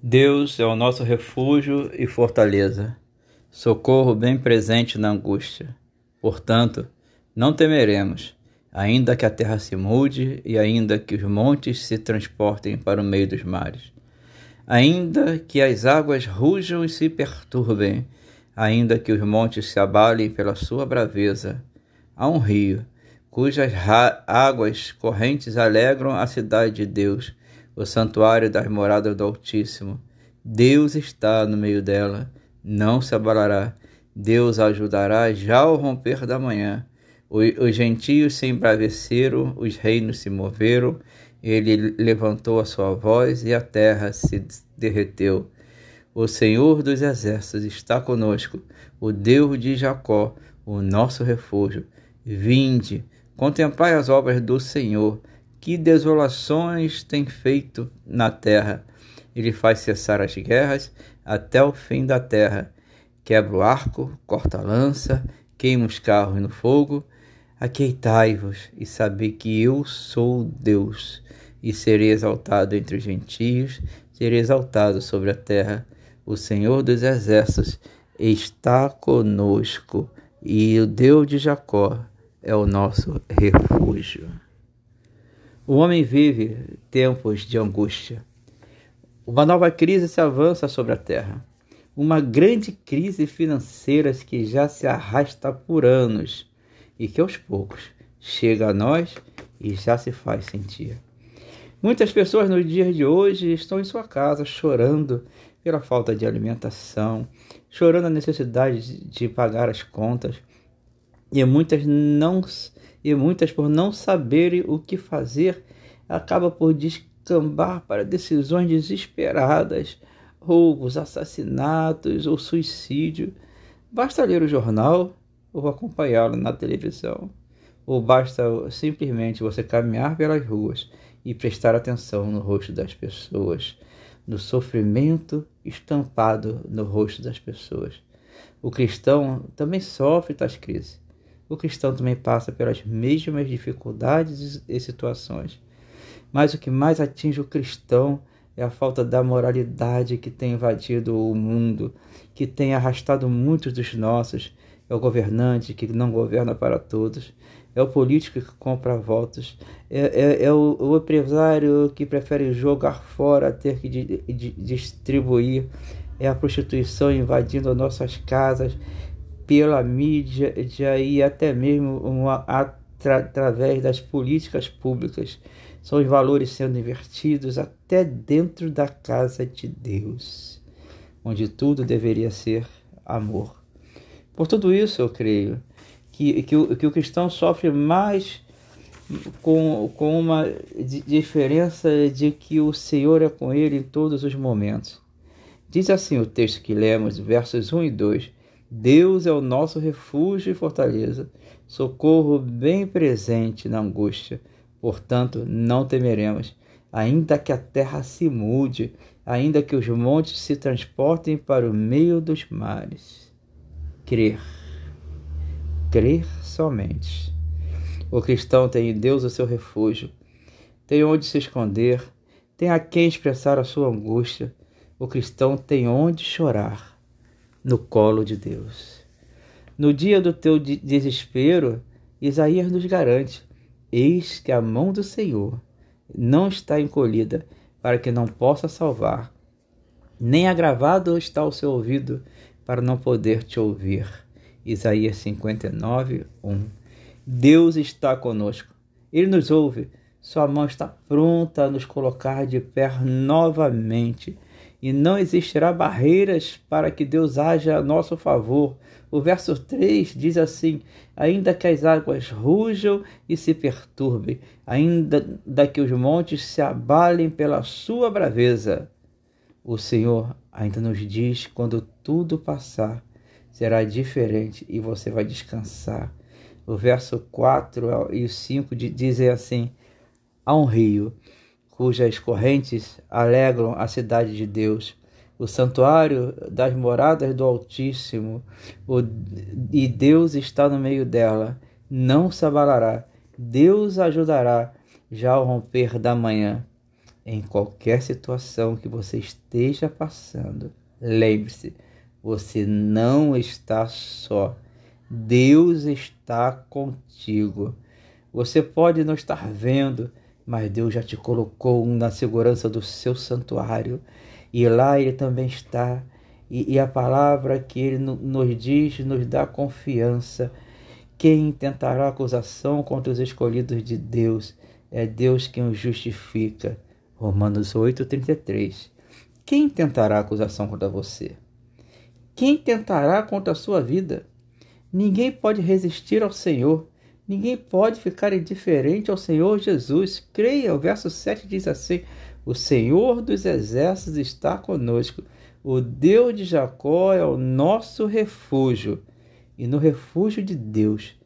Deus é o nosso refúgio e fortaleza, socorro bem presente na angústia. Portanto, não temeremos, ainda que a terra se mude e ainda que os montes se transportem para o meio dos mares. Ainda que as águas rujam e se perturbem, ainda que os montes se abalem pela sua braveza, há um rio, cujas águas correntes alegram a cidade de Deus o santuário das moradas do Altíssimo. Deus está no meio dela, não se abalará. Deus ajudará já ao romper da manhã. Os gentios se embraveceram, os reinos se moveram, ele levantou a sua voz e a terra se derreteu. O Senhor dos exércitos está conosco, o Deus de Jacó, o nosso refúgio. Vinde, contemplai as obras do Senhor que desolações tem feito na terra. Ele faz cessar as guerras até o fim da terra. Quebra o arco, corta a lança, queima os carros no fogo. Aqueitai-vos e sabei que eu sou Deus, e serei exaltado entre os gentios, serei exaltado sobre a terra. O Senhor dos exércitos está conosco, e o Deus de Jacó é o nosso refúgio. O homem vive tempos de angústia. Uma nova crise se avança sobre a terra. Uma grande crise financeira que já se arrasta por anos e que aos poucos chega a nós e já se faz sentir. Muitas pessoas no dia de hoje estão em sua casa chorando pela falta de alimentação, chorando a necessidade de pagar as contas, e muitas não e muitas por não saberem o que fazer, acaba por descambar para decisões desesperadas, roubos, assassinatos ou suicídio. Basta ler o jornal ou acompanhá-lo na televisão, ou basta simplesmente você caminhar pelas ruas e prestar atenção no rosto das pessoas, no sofrimento estampado no rosto das pessoas. O cristão também sofre tais crises o cristão também passa pelas mesmas dificuldades e situações. Mas o que mais atinge o cristão é a falta da moralidade que tem invadido o mundo, que tem arrastado muitos dos nossos. É o governante que não governa para todos, é o político que compra votos, é, é, é o, o, empresário que prefere jogar fora, ter que di, di, distribuir, é a prostituição invadindo nossas casas, pela mídia e até mesmo uma, atra, através das políticas públicas. São os valores sendo invertidos até dentro da casa de Deus, onde tudo deveria ser amor. Por tudo isso, eu creio que, que, o, que o cristão sofre mais com, com uma diferença de que o Senhor é com ele em todos os momentos. Diz assim o texto que lemos, versos 1 e 2: Deus é o nosso refúgio e fortaleza, socorro bem presente na angústia. Portanto, não temeremos, ainda que a terra se mude, ainda que os montes se transportem para o meio dos mares. Crer. Crer somente. O cristão tem em Deus o seu refúgio, tem onde se esconder, tem a quem expressar a sua angústia. O cristão tem onde chorar no colo de Deus. No dia do teu desespero, Isaías nos garante: Eis que a mão do Senhor não está encolhida para que não possa salvar, nem agravado está o seu ouvido para não poder te ouvir. Isaías 59, 1. Deus está conosco. Ele nos ouve. Sua mão está pronta a nos colocar de pé novamente e não existirá barreiras para que Deus haja a nosso favor. O verso 3 diz assim: Ainda que as águas rujam e se perturbem, ainda que os montes se abalem pela sua braveza, o Senhor ainda nos diz: quando tudo passar, será diferente e você vai descansar. O verso 4 e 5 dizem assim: Há um rio cujas correntes alegram a cidade de Deus, o santuário das moradas do Altíssimo, o, e Deus está no meio dela, não se abalará, Deus ajudará já ao romper da manhã. em qualquer situação que você esteja passando, lembre-se, você não está só. Deus está contigo. Você pode não estar vendo, mas Deus já te colocou na segurança do seu santuário e lá Ele também está. E, e a palavra que Ele nos diz nos dá confiança. Quem tentará acusação contra os escolhidos de Deus? É Deus quem os justifica. Romanos 8,33. Quem tentará acusação contra você? Quem tentará contra a sua vida? Ninguém pode resistir ao Senhor. Ninguém pode ficar indiferente ao Senhor Jesus. Creia, o verso 7 diz assim: O Senhor dos exércitos está conosco. O Deus de Jacó é o nosso refúgio. E no refúgio de Deus,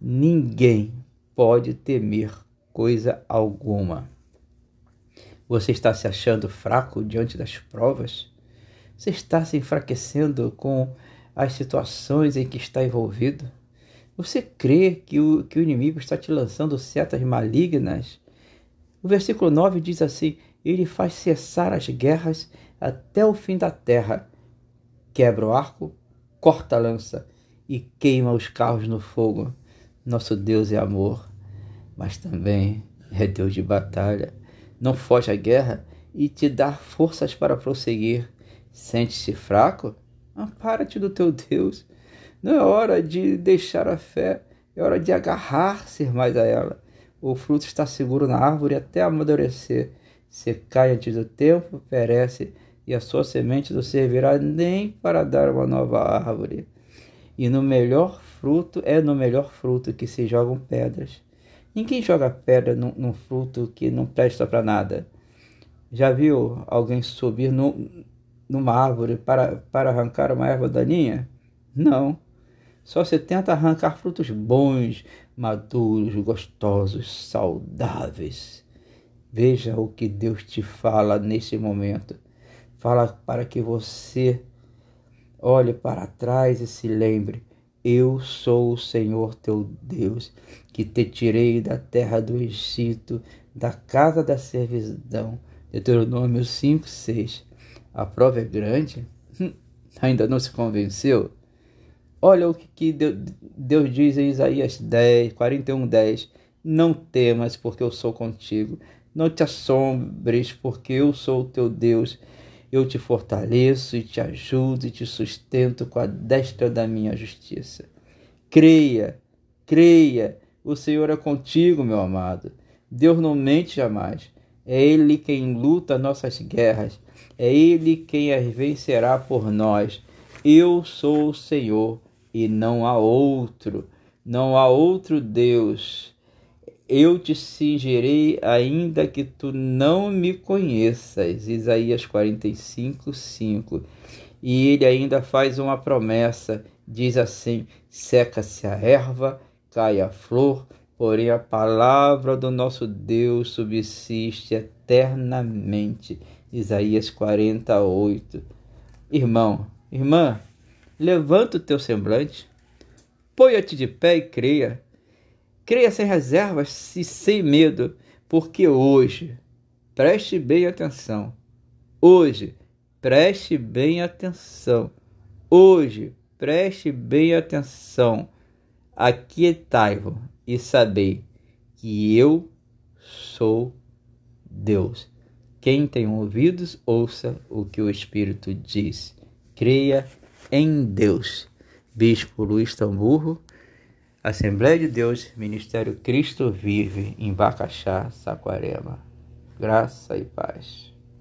ninguém pode temer coisa alguma. Você está se achando fraco diante das provas? Você está se enfraquecendo com as situações em que está envolvido? Você crê que o, que o inimigo está te lançando setas malignas? O versículo 9 diz assim: Ele faz cessar as guerras até o fim da terra, quebra o arco, corta a lança e queima os carros no fogo. Nosso Deus é amor, mas também é Deus de batalha. Não foge à guerra e te dá forças para prosseguir. Sente-se fraco? Ampara-te do teu Deus. Não é hora de deixar a fé, é hora de agarrar-se mais a ela. O fruto está seguro na árvore até amadurecer. Se cai antes do tempo, perece, e a sua semente não servirá nem para dar uma nova árvore. E no melhor fruto é no melhor fruto que se jogam pedras. Ninguém joga pedra num, num fruto que não presta para nada. Já viu alguém subir no, numa árvore para, para arrancar uma erva daninha? Não. Só se tenta arrancar frutos bons, maduros, gostosos, saudáveis. Veja o que Deus te fala nesse momento. Fala para que você olhe para trás e se lembre: Eu sou o Senhor teu Deus, que te tirei da terra do Egito, da casa da servidão. Deuteronômio 5, 6 a prova é grande, hum, ainda não se convenceu? Olha o que Deus diz em Isaías 10, 41, 10. Não temas, porque eu sou contigo. Não te assombres, porque eu sou o teu Deus. Eu te fortaleço e te ajudo e te sustento com a destra da minha justiça. Creia, creia, o Senhor é contigo, meu amado. Deus não mente jamais. É Ele quem luta nossas guerras. É Ele quem as vencerá por nós. Eu sou o Senhor e não há outro. Não há outro Deus. Eu te cingirei ainda que tu não me conheças. Isaías 45, 5. E ele ainda faz uma promessa. Diz assim: seca-se a erva, cai a flor, porém a palavra do nosso Deus subsiste eternamente. Isaías 48. Irmão, irmã, levanta o teu semblante, ponha-te de pé e creia. Creia sem reservas e sem medo, porque hoje, preste bem atenção, hoje, preste bem atenção, hoje, preste bem atenção, aquietai-vos e sabei que eu sou Deus. Quem tem ouvidos, ouça o que o Espírito diz. Creia em Deus. Bispo Luiz Tamburro, Assembleia de Deus, Ministério Cristo Vive, em Bacaxá, Saquarema. Graça e paz.